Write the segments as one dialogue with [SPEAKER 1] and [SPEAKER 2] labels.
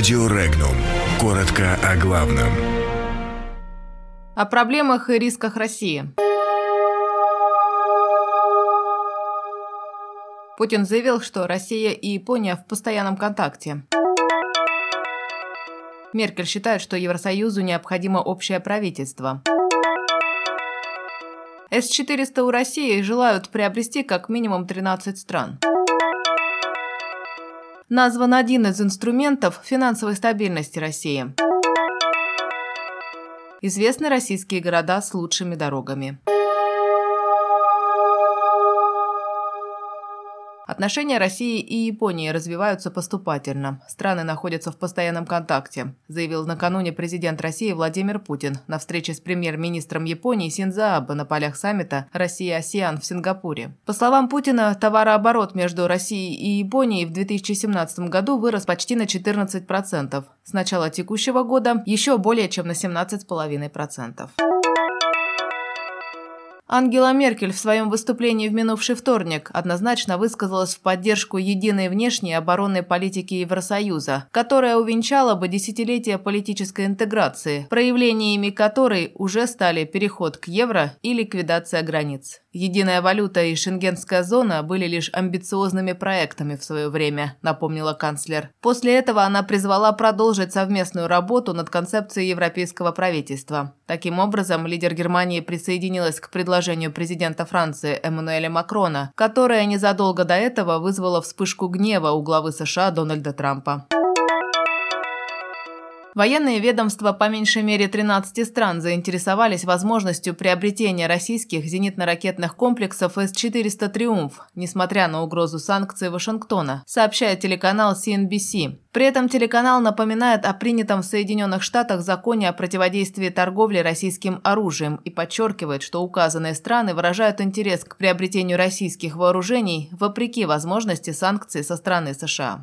[SPEAKER 1] Радио Регнум. Коротко о главном.
[SPEAKER 2] О проблемах и рисках России. Путин заявил, что Россия и Япония в постоянном контакте. Меркель считает, что Евросоюзу необходимо общее правительство. С-400 у России желают приобрести как минимум 13 стран. Назван один из инструментов финансовой стабильности России. Известны российские города с лучшими дорогами. Отношения России и Японии развиваются поступательно. Страны находятся в постоянном контакте, заявил накануне президент России Владимир Путин на встрече с премьер-министром Японии Синдзо Абе на полях саммита «Россия-АСЕАН» в Сингапуре. По словам Путина, товарооборот между Россией и Японией в 2017 году вырос почти на 14%. С начала текущего года еще более чем на 17,5%. Ангела Меркель в своем выступлении в минувший вторник однозначно высказалась в поддержку единой внешней оборонной политики Евросоюза, которая увенчала бы десятилетия политической интеграции, проявлениями которой уже стали переход к евро и ликвидация границ. Единая валюта и шенгенская зона были лишь амбициозными проектами в свое время, напомнила канцлер. После этого она призвала продолжить совместную работу над концепцией европейского правительства. Таким образом, лидер Германии присоединилась к предложению президента Франции Эммануэля Макрона, которое незадолго до этого вызвало вспышку гнева у главы США Дональда Трампа. Военные ведомства по меньшей мере 13 стран заинтересовались возможностью приобретения российских зенитно-ракетных комплексов С-400 «Триумф», несмотря на угрозу санкций Вашингтона, сообщает телеканал CNBC. При этом телеканал напоминает о принятом в Соединенных Штатах законе о противодействии торговле российским оружием и подчеркивает, что указанные страны выражают интерес к приобретению российских вооружений вопреки возможности санкций со стороны США.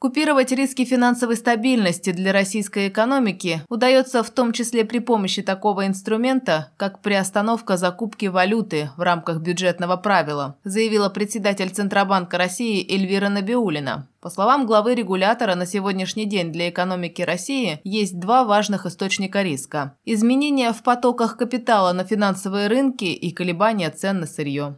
[SPEAKER 2] Купировать риски финансовой стабильности для российской экономики удается в том числе при помощи такого инструмента, как приостановка закупки валюты в рамках бюджетного правила, заявила председатель Центробанка России Эльвира Набиулина. По словам главы регулятора, на сегодняшний день для экономики России есть два важных источника риска – изменения в потоках капитала на финансовые рынки и колебания цен на сырье.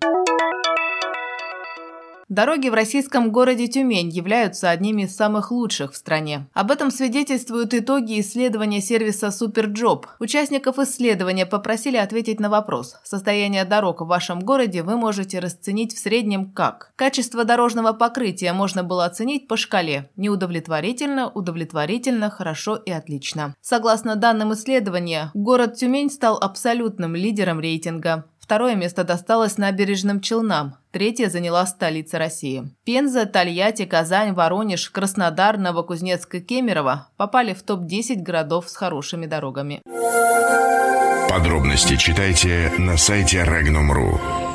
[SPEAKER 2] Дороги в российском городе Тюмень являются одними из самых лучших в стране. Об этом свидетельствуют итоги исследования сервиса Superjob. Участников исследования попросили ответить на вопрос. Состояние дорог в вашем городе вы можете расценить в среднем как? Качество дорожного покрытия можно было оценить по шкале неудовлетворительно, удовлетворительно, хорошо и отлично. Согласно данным исследования, город Тюмень стал абсолютным лидером рейтинга. Второе место досталось набережным Челнам. Третье заняла столица России. Пенза, Тольятти, Казань, Воронеж, Краснодар, Новокузнецк и Кемерово попали в топ-10 городов с хорошими дорогами.
[SPEAKER 1] Подробности читайте на сайте Regnum.ru.